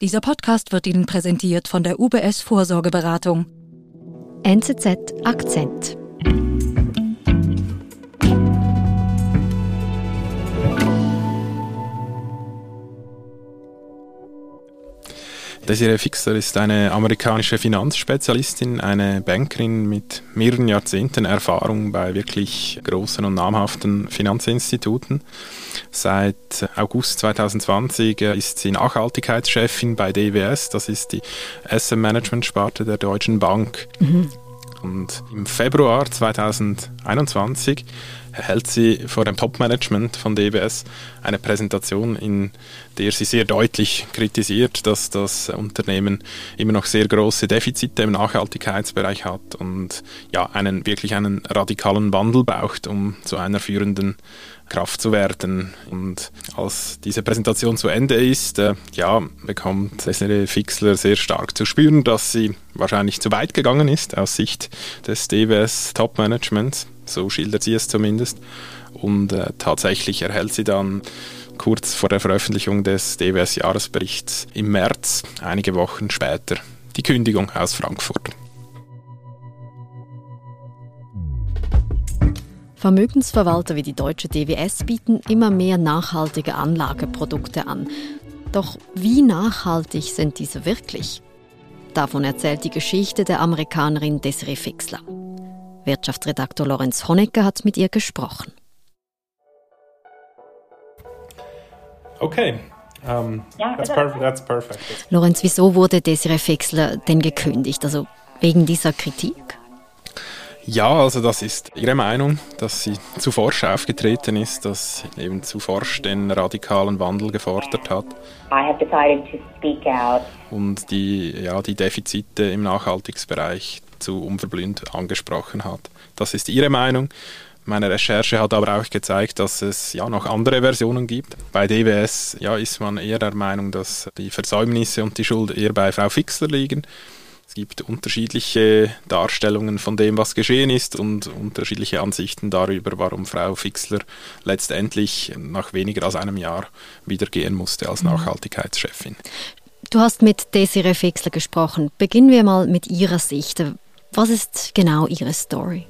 Dieser Podcast wird Ihnen präsentiert von der UBS Vorsorgeberatung. NZZ Akzent. Desiree Fixer ist eine amerikanische Finanzspezialistin, eine Bankerin mit mehreren Jahrzehnten Erfahrung bei wirklich großen und namhaften Finanzinstituten. Seit August 2020 ist sie Nachhaltigkeitschefin bei DWS, das ist die Asset Management Sparte der Deutschen Bank. Mhm. Und im Februar 2021 hält sie vor dem Top-Management von DBS eine Präsentation, in der sie sehr deutlich kritisiert, dass das Unternehmen immer noch sehr große Defizite im Nachhaltigkeitsbereich hat und ja, einen wirklich einen radikalen Wandel braucht, um zu einer führenden Kraft zu werden. Und als diese Präsentation zu Ende ist, äh, ja, bekommt Cesare Fixler sehr stark zu spüren, dass sie wahrscheinlich zu weit gegangen ist aus Sicht des DWS Top Managements. So schildert sie es zumindest. Und äh, tatsächlich erhält sie dann kurz vor der Veröffentlichung des DWS-Jahresberichts im März, einige Wochen später, die Kündigung aus Frankfurt. Vermögensverwalter wie die deutsche DWS bieten immer mehr nachhaltige Anlageprodukte an. Doch wie nachhaltig sind diese wirklich? Davon erzählt die Geschichte der Amerikanerin Desiree Fixler. Wirtschaftsredaktor Lorenz Honecker hat mit ihr gesprochen. Okay, um, that's, perfect, that's perfect. Lorenz, wieso wurde Desiree Fixler denn gekündigt? Also wegen dieser Kritik? Ja, also das ist ihre Meinung, dass sie zu forsch aufgetreten ist, dass sie eben zu forsch den radikalen Wandel gefordert hat. Und die, ja, die Defizite im Nachhaltigungsbereich zu unverblümt angesprochen hat. Das ist ihre Meinung. Meine Recherche hat aber auch gezeigt, dass es ja noch andere Versionen gibt. Bei DWS ja, ist man eher der Meinung, dass die Versäumnisse und die Schuld eher bei Frau Fixler liegen. Es gibt unterschiedliche Darstellungen von dem, was geschehen ist und unterschiedliche Ansichten darüber, warum Frau Fixler letztendlich nach weniger als einem Jahr wieder gehen musste als mhm. Nachhaltigkeitschefin. Du hast mit Desiree Fixler gesprochen. Beginnen wir mal mit ihrer Sicht. Was ist genau ihre Story?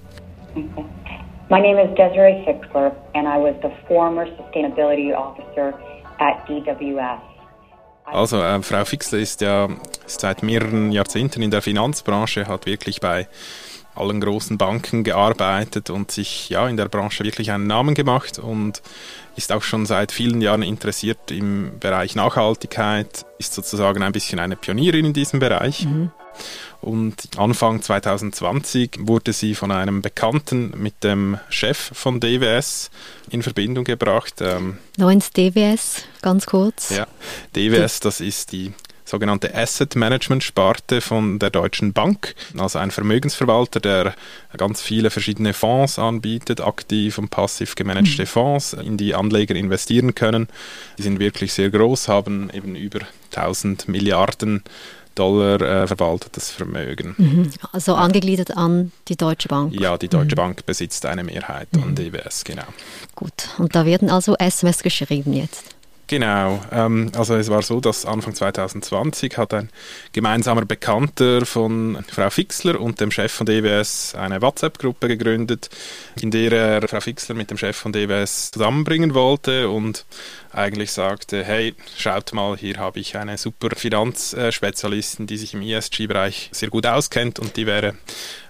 My name is Desiree Fixler and I was the former sustainability officer at DWS. Also äh, Frau Fixler ist ja seit mehreren Jahrzehnten in der Finanzbranche, hat wirklich bei allen großen Banken gearbeitet und sich ja in der Branche wirklich einen Namen gemacht und ist auch schon seit vielen Jahren interessiert im Bereich Nachhaltigkeit, ist sozusagen ein bisschen eine Pionierin in diesem Bereich. Mhm. Und Anfang 2020 wurde sie von einem Bekannten mit dem Chef von DWS in Verbindung gebracht. Ähm, Lorenz DWS, ganz kurz. Ja, DWS, das ist die sogenannte Asset Management Sparte von der Deutschen Bank, also ein Vermögensverwalter, der ganz viele verschiedene Fonds anbietet, aktiv und passiv gemanagte mhm. Fonds, in die Anleger investieren können. Die sind wirklich sehr groß, haben eben über 1000 Milliarden Dollar äh, verwaltetes Vermögen. Mhm. Also angegliedert an die Deutsche Bank? Ja, die Deutsche mhm. Bank besitzt eine Mehrheit mhm. an DWS, genau. Gut, und da werden also SMS geschrieben jetzt? Genau, ähm, also es war so, dass Anfang 2020 hat ein gemeinsamer Bekannter von Frau Fixler und dem Chef von DWS eine WhatsApp-Gruppe gegründet, in der er Frau Fixler mit dem Chef von DWS zusammenbringen wollte und eigentlich sagte, hey, schaut mal, hier habe ich eine super Finanzspezialistin, die sich im ESG-Bereich sehr gut auskennt und die wäre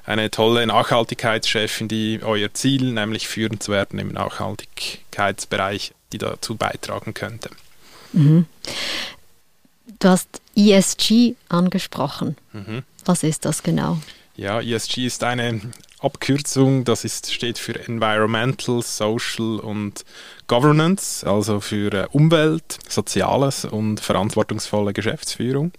eine tolle Nachhaltigkeitschefin, die euer Ziel, nämlich führend zu werden im Nachhaltigkeitsbereich, die dazu beitragen könnte. Mhm. Du hast ESG angesprochen. Mhm. Was ist das genau? Ja, ESG ist eine Abkürzung, das ist, steht für Environmental, Social und Governance, also für äh, Umwelt, Soziales und verantwortungsvolle Geschäftsführung.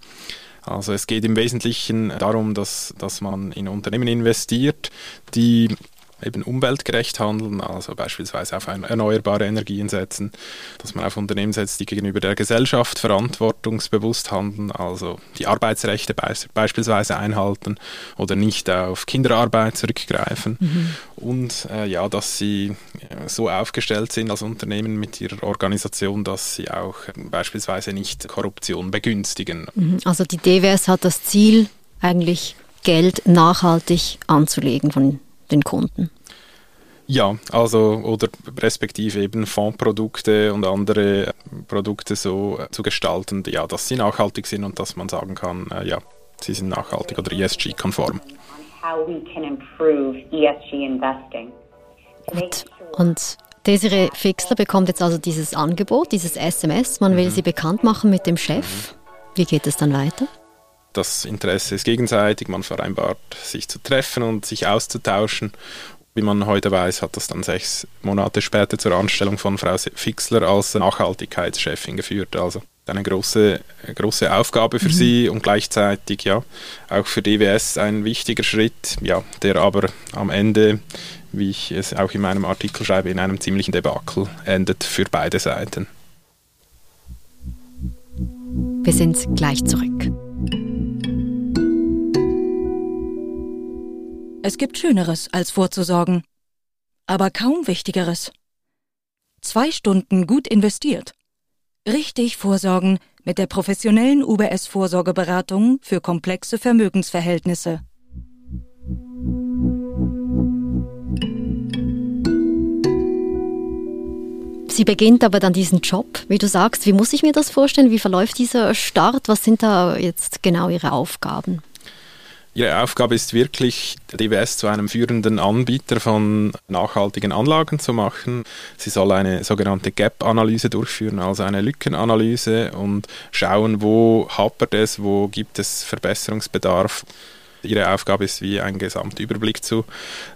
Also es geht im Wesentlichen darum, dass, dass man in Unternehmen investiert, die eben umweltgerecht handeln, also beispielsweise auf erneuerbare Energien setzen, dass man auf Unternehmen setzt, die gegenüber der Gesellschaft verantwortungsbewusst handeln, also die Arbeitsrechte beispielsweise einhalten oder nicht auf Kinderarbeit zurückgreifen mhm. und äh, ja, dass sie äh, so aufgestellt sind als Unternehmen mit ihrer Organisation, dass sie auch beispielsweise nicht Korruption begünstigen. Mhm. Also die DWS hat das Ziel, eigentlich Geld nachhaltig anzulegen von den Kunden. Ja, also oder respektive eben Fondsprodukte und andere Produkte so zu gestalten, ja, dass sie nachhaltig sind und dass man sagen kann, äh, ja, sie sind nachhaltig oder ESG-konform. Gut. Und Desiree Fixler bekommt jetzt also dieses Angebot, dieses SMS. Man will mhm. sie bekannt machen mit dem Chef. Wie geht es dann weiter? Das Interesse ist gegenseitig, man vereinbart, sich zu treffen und sich auszutauschen. Wie man heute weiß, hat das dann sechs Monate später zur Anstellung von Frau Fixler als Nachhaltigkeitschefin geführt. Also eine große, große Aufgabe für mhm. sie und gleichzeitig ja auch für DWS ein wichtiger Schritt, ja, der aber am Ende, wie ich es auch in meinem Artikel schreibe, in einem ziemlichen Debakel endet für beide Seiten. Wir sind gleich zurück. Es gibt Schöneres, als vorzusorgen. Aber kaum Wichtigeres. Zwei Stunden gut investiert. Richtig vorsorgen mit der professionellen UBS-Vorsorgeberatung für komplexe Vermögensverhältnisse. Sie beginnt aber dann diesen Job, wie du sagst. Wie muss ich mir das vorstellen? Wie verläuft dieser Start? Was sind da jetzt genau Ihre Aufgaben? Ihre Aufgabe ist wirklich, DWS zu einem führenden Anbieter von nachhaltigen Anlagen zu machen. Sie soll eine sogenannte Gap-Analyse durchführen, also eine Lückenanalyse und schauen, wo hapert es, wo gibt es Verbesserungsbedarf. Ihre Aufgabe ist, wie einen Gesamtüberblick zu,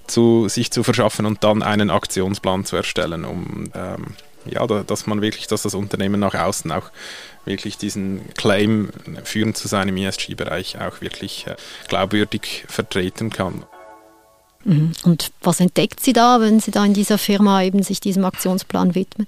zu sich zu verschaffen und dann einen Aktionsplan zu erstellen, um ähm, ja, dass man wirklich, dass das Unternehmen nach außen auch wirklich diesen Claim führend zu sein im ESG-Bereich auch wirklich äh, glaubwürdig vertreten kann. Mhm. Und was entdeckt sie da, wenn sie da in dieser Firma eben sich diesem Aktionsplan widmet?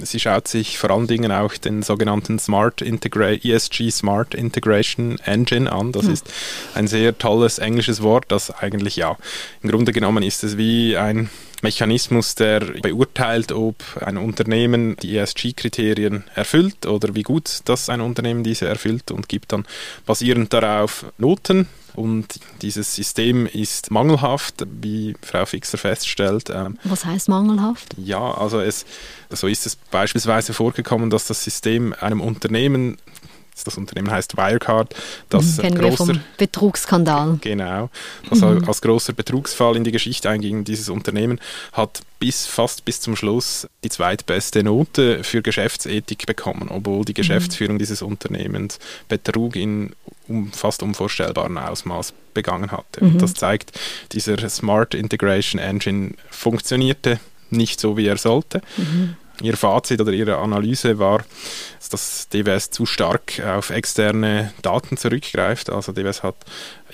Sie schaut sich vor allen Dingen auch den sogenannten Smart Integra ESG Smart Integration Engine an. Das mhm. ist ein sehr tolles englisches Wort, das eigentlich ja, im Grunde genommen ist es wie ein Mechanismus, der beurteilt, ob ein Unternehmen die ESG-Kriterien erfüllt oder wie gut das ein Unternehmen diese erfüllt und gibt dann basierend darauf Noten. Und dieses System ist mangelhaft, wie Frau Fixer feststellt. Ähm, Was heißt mangelhaft? Ja, also es, so ist es beispielsweise vorgekommen, dass das System einem Unternehmen das Unternehmen heißt Wirecard. Das mhm, Kennen großer, wir vom Betrugsskandal. Genau. Das mhm. als großer Betrugsfall in die Geschichte einging. Dieses Unternehmen hat bis fast bis zum Schluss die zweitbeste Note für Geschäftsethik bekommen, obwohl die mhm. Geschäftsführung mhm. dieses Unternehmens Betrug in um, fast unvorstellbaren Ausmaß begangen hatte. Mhm. Und das zeigt, dieser Smart Integration Engine funktionierte nicht so, wie er sollte. Mhm. Ihr Fazit oder Ihre Analyse war, dass DWS zu stark auf externe Daten zurückgreift. Also DWS hat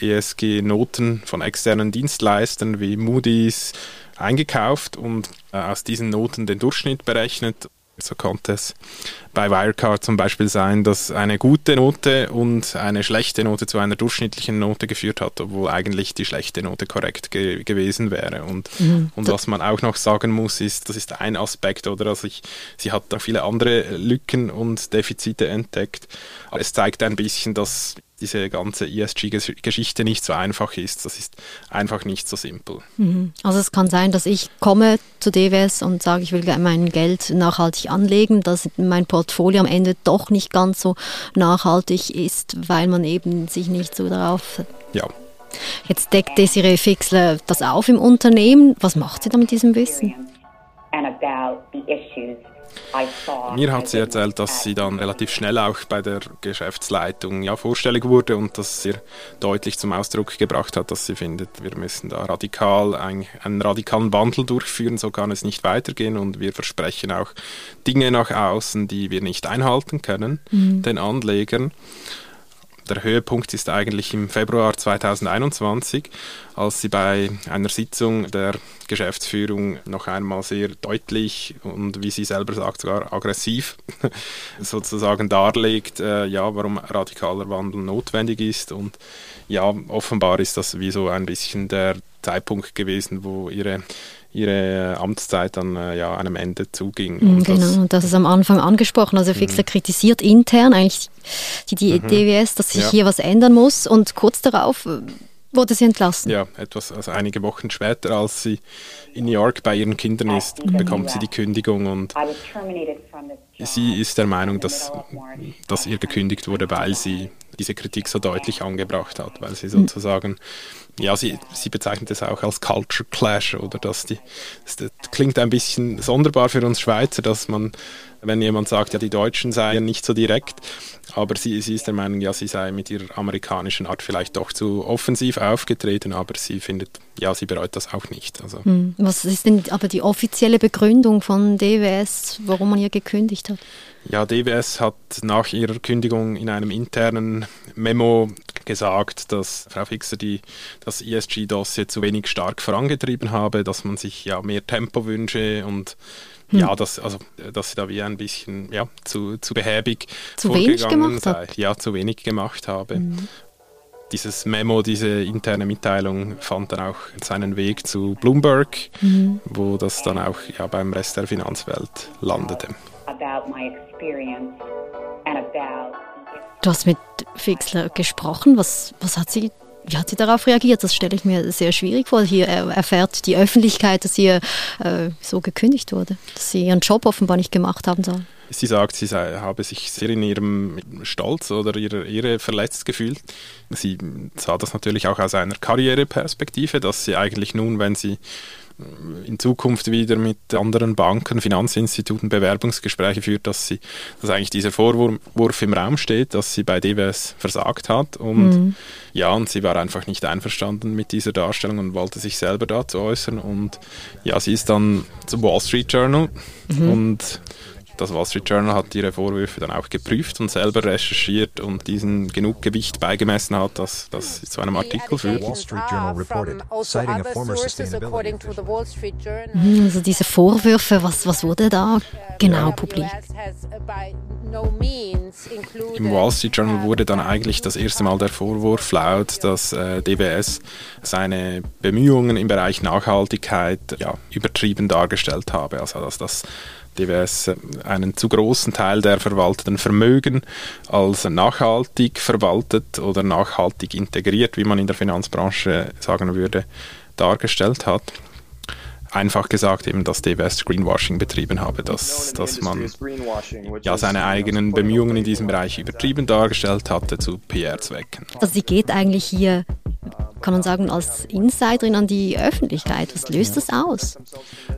ESG-Noten von externen Dienstleistern wie Moody's eingekauft und äh, aus diesen Noten den Durchschnitt berechnet so konnte es bei Wirecard zum Beispiel sein, dass eine gute Note und eine schlechte Note zu einer durchschnittlichen Note geführt hat, obwohl eigentlich die schlechte Note korrekt ge gewesen wäre. Und, mhm. und was man auch noch sagen muss, ist, das ist ein Aspekt, oder? Also ich, sie hat da viele andere Lücken und Defizite entdeckt. Aber es zeigt ein bisschen, dass diese ganze ESG-Geschichte nicht so einfach ist. Das ist einfach nicht so simpel. Mhm. Also es kann sein, dass ich komme zu DWS und sage, ich will mein Geld nachhaltig anlegen, dass mein Portfolio am Ende doch nicht ganz so nachhaltig ist, weil man eben sich nicht so darauf... Ja. Jetzt deckt Desiree Fixler das auf im Unternehmen. Was macht sie da mit diesem Wissen? And about the issues mir hat sie erzählt, dass sie dann relativ schnell auch bei der Geschäftsleitung ja, vorstellig wurde und dass sie deutlich zum Ausdruck gebracht hat, dass sie findet, wir müssen da radikal ein, einen radikalen Wandel durchführen, so kann es nicht weitergehen und wir versprechen auch Dinge nach außen, die wir nicht einhalten können, mhm. den Anlegern Der Höhepunkt ist eigentlich im Februar 2021, als sie bei einer Sitzung der Geschäftsführung noch einmal sehr deutlich und wie sie selber sagt, sogar aggressiv sozusagen darlegt, äh, ja, warum radikaler Wandel notwendig ist. Und ja, offenbar ist das wie so ein bisschen der Zeitpunkt gewesen, wo ihre ihre Amtszeit dann äh, ja einem Ende zuging. Mhm, und genau, das, und das ist am Anfang angesprochen. Also Fixler mhm. kritisiert intern eigentlich die, die mhm. DWS, dass sich ja. hier was ändern muss und kurz darauf äh, wurde sie entlassen. Ja, etwas, also einige Wochen später, als sie in New York bei ihren Kindern ist, bekommt sie die Kündigung und sie ist der Meinung, dass, dass ihr gekündigt wurde, weil sie diese Kritik so deutlich angebracht hat, weil sie mhm. sozusagen ja, sie, sie bezeichnet es auch als Culture Clash oder dass die, das klingt ein bisschen sonderbar für uns Schweizer, dass man, wenn jemand sagt, ja, die Deutschen seien nicht so direkt, aber sie, sie ist der Meinung, ja, sie sei mit ihrer amerikanischen Art vielleicht doch zu offensiv aufgetreten, aber sie findet, ja, sie bereut das auch nicht. Also. Hm. Was ist denn aber die offizielle Begründung von DWS, warum man ihr gekündigt hat? Ja, DWS hat nach ihrer Kündigung in einem internen Memo gesagt, dass Frau Fixer die, das ESG-Dossier zu wenig stark vorangetrieben habe, dass man sich ja mehr Tempo wünsche und hm. ja, dass, also, dass sie da wie ein bisschen ja, zu, zu behäbig zu wenig gemacht sei. Hat. Ja, zu wenig gemacht habe. Hm. Dieses Memo, diese interne Mitteilung fand dann auch seinen Weg zu Bloomberg, mhm. wo das dann auch ja, beim Rest der Finanzwelt landete. Du hast mit Fixler gesprochen. Was, was hat sie, wie hat sie darauf reagiert? Das stelle ich mir sehr schwierig vor. Hier erfährt die Öffentlichkeit, dass ihr äh, so gekündigt wurde, dass sie ihren Job offenbar nicht gemacht haben soll. Sie sagt, sie sei, habe sich sehr in ihrem Stolz oder ihrer Ehre verletzt gefühlt. Sie sah das natürlich auch aus einer Karriereperspektive, dass sie eigentlich nun, wenn sie in Zukunft wieder mit anderen Banken, Finanzinstituten Bewerbungsgespräche führt, dass sie, dass eigentlich dieser Vorwurf im Raum steht, dass sie bei DWS versagt hat und mhm. ja, und sie war einfach nicht einverstanden mit dieser Darstellung und wollte sich selber dazu äußern und ja, sie ist dann zum Wall Street Journal mhm. und das Wall Street Journal hat ihre Vorwürfe dann auch geprüft und selber recherchiert und diesen genug Gewicht beigemessen hat, dass das zu einem Artikel führt. Also mhm, also diese Vorwürfe, was, was wurde da genau publik? Im Wall Street Journal wurde dann eigentlich das erste Mal der Vorwurf laut, dass äh, DWS seine Bemühungen im Bereich Nachhaltigkeit ja, übertrieben dargestellt habe. Also dass das DWS einen zu großen Teil der verwalteten Vermögen als nachhaltig verwaltet oder nachhaltig integriert, wie man in der Finanzbranche sagen würde, dargestellt hat einfach gesagt eben, dass DWS Greenwashing betrieben habe, dass, dass man ja seine eigenen Bemühungen in diesem Bereich übertrieben dargestellt hatte zu PR-Zwecken. Also sie geht eigentlich hier kann man sagen, als Insiderin an die Öffentlichkeit. Was löst das aus?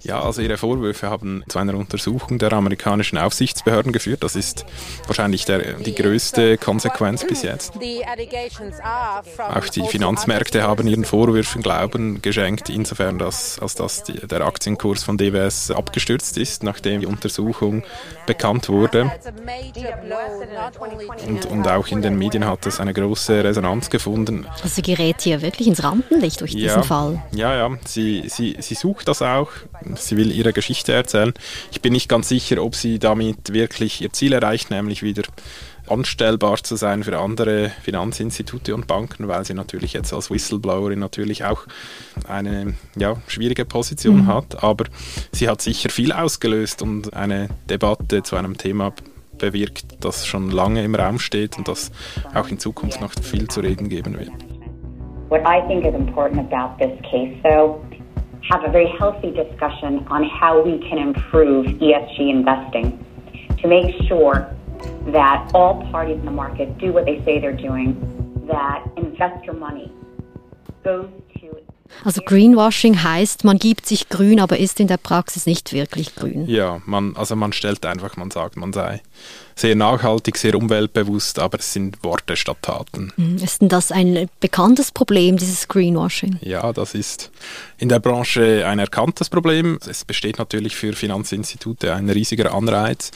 Ja, also ihre Vorwürfe haben zu einer Untersuchung der amerikanischen Aufsichtsbehörden geführt. Das ist wahrscheinlich der, die größte Konsequenz bis jetzt. Auch die Finanzmärkte haben ihren Vorwürfen Glauben geschenkt, insofern, dass, als dass die, der Aktienkurs von DWS abgestürzt ist, nachdem die Untersuchung bekannt wurde. Und, und auch in den Medien hat es eine große Resonanz gefunden. Also gerät hier wirklich ins Rampenlicht durch diesen ja, Fall. Ja, ja, sie, sie, sie sucht das auch. Sie will ihre Geschichte erzählen. Ich bin nicht ganz sicher, ob sie damit wirklich ihr Ziel erreicht, nämlich wieder anstellbar zu sein für andere Finanzinstitute und Banken, weil sie natürlich jetzt als Whistleblowerin natürlich auch eine ja, schwierige Position mhm. hat. Aber sie hat sicher viel ausgelöst und eine Debatte zu einem Thema bewirkt, das schon lange im Raum steht und das auch in Zukunft noch viel zu reden geben wird. What I think is important about this case, though, have a very healthy discussion on how we can improve ESG investing to make sure that all parties in the market do what they say they're doing, that investor money goes Also Greenwashing heißt, man gibt sich grün, aber ist in der Praxis nicht wirklich grün. Ja, man, also man stellt einfach, man sagt, man sei sehr nachhaltig, sehr umweltbewusst, aber es sind Worte statt Taten. Mhm. Ist denn das ein bekanntes Problem, dieses Greenwashing? Ja, das ist in der Branche ein erkanntes Problem. Es besteht natürlich für Finanzinstitute ein riesiger Anreiz,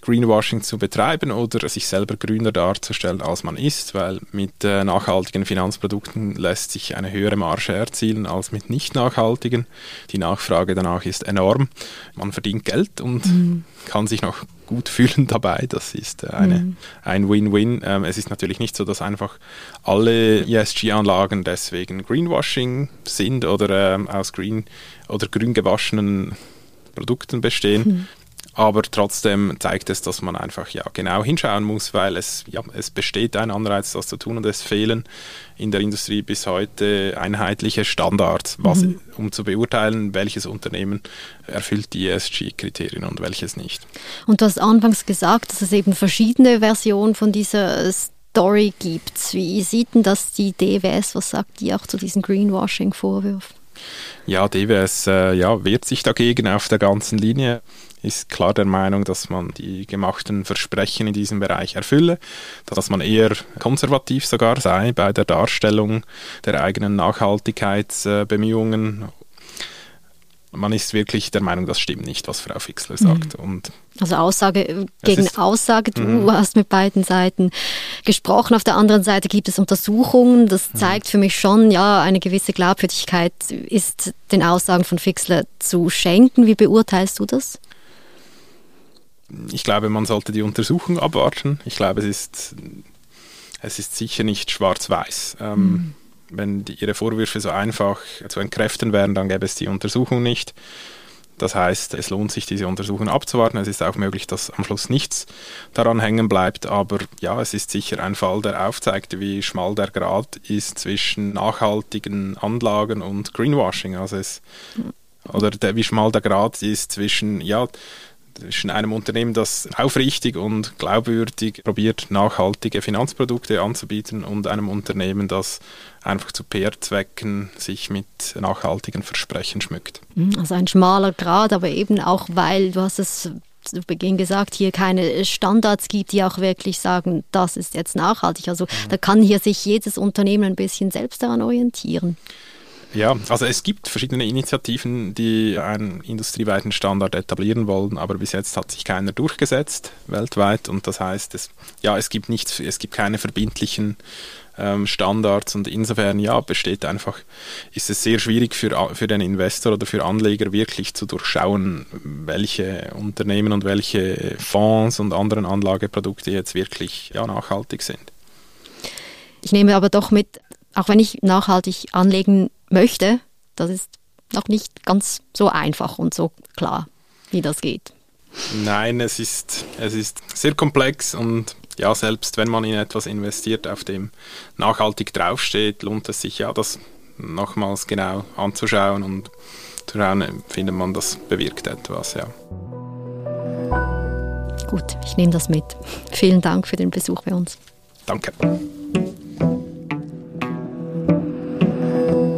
Greenwashing zu betreiben oder sich selber grüner darzustellen, als man ist, weil mit äh, nachhaltigen Finanzprodukten lässt sich eine höhere Marge erzielen als mit nicht nachhaltigen. Die Nachfrage danach ist enorm. Man verdient Geld und mhm. kann sich noch gut fühlen dabei. Das ist äh, eine, mhm. ein Win-Win. Ähm, es ist natürlich nicht so, dass einfach alle ESG-Anlagen deswegen Greenwashing sind oder ähm, aus green oder grün gewaschenen Produkten bestehen. Mhm. Aber trotzdem zeigt es, dass man einfach ja genau hinschauen muss, weil es, ja, es besteht ein Anreiz, das zu tun und es fehlen in der Industrie bis heute einheitliche Standards, was, mhm. um zu beurteilen, welches Unternehmen erfüllt die ESG-Kriterien und welches nicht. Und du hast anfangs gesagt, dass es eben verschiedene Versionen von dieser Story gibt. Wie sieht denn das die DWS? Was sagt die auch zu diesen Greenwashing-Vorwürfen? Ja, DWS äh, ja, wehrt sich dagegen auf der ganzen Linie ist klar der Meinung, dass man die gemachten Versprechen in diesem Bereich erfülle, dass man eher konservativ sogar sei bei der Darstellung der eigenen Nachhaltigkeitsbemühungen man ist wirklich der Meinung, das stimmt nicht, was Frau Fixler sagt. Mhm. Also Aussage gegen Aussage, du mhm. hast mit beiden Seiten gesprochen. Auf der anderen Seite gibt es Untersuchungen. Das mhm. zeigt für mich schon, ja, eine gewisse Glaubwürdigkeit ist den Aussagen von Fixler zu schenken. Wie beurteilst du das? Ich glaube, man sollte die Untersuchung abwarten. Ich glaube, es ist, es ist sicher nicht schwarz-weiß. Ähm, mhm. Wenn die, ihre Vorwürfe so einfach zu entkräften wären, dann gäbe es die Untersuchung nicht. Das heißt, es lohnt sich, diese Untersuchung abzuwarten. Es ist auch möglich, dass am Schluss nichts daran hängen bleibt. Aber ja, es ist sicher ein Fall, der aufzeigt, wie schmal der Grad ist zwischen nachhaltigen Anlagen und Greenwashing. Also es, mhm. oder der, wie schmal der Grad ist zwischen, ja, zwischen einem Unternehmen, das aufrichtig und glaubwürdig probiert, nachhaltige Finanzprodukte anzubieten und einem Unternehmen, das einfach zu PR-Zwecken sich mit nachhaltigen Versprechen schmückt. Mhm, also ein schmaler Grad, aber eben auch, weil du hast es zu Beginn gesagt, hier keine Standards gibt, die auch wirklich sagen, das ist jetzt nachhaltig. Also mhm. da kann hier sich jedes Unternehmen ein bisschen selbst daran orientieren. Ja, also es gibt verschiedene Initiativen, die einen industrieweiten Standard etablieren wollen, aber bis jetzt hat sich keiner durchgesetzt weltweit und das heißt, es, ja, es gibt nichts, es gibt keine verbindlichen ähm, Standards und insofern ja besteht einfach, ist es sehr schwierig für, für den Investor oder für Anleger wirklich zu durchschauen, welche Unternehmen und welche Fonds und anderen Anlageprodukte jetzt wirklich ja, nachhaltig sind. Ich nehme aber doch mit, auch wenn ich nachhaltig anlegen möchte, das ist noch nicht ganz so einfach und so klar, wie das geht. Nein, es ist, es ist sehr komplex und ja, selbst wenn man in etwas investiert, auf dem nachhaltig draufsteht, lohnt es sich ja, das nochmals genau anzuschauen und zu schauen, findet man, das bewirkt etwas, ja. Gut, ich nehme das mit. Vielen Dank für den Besuch bei uns. Danke.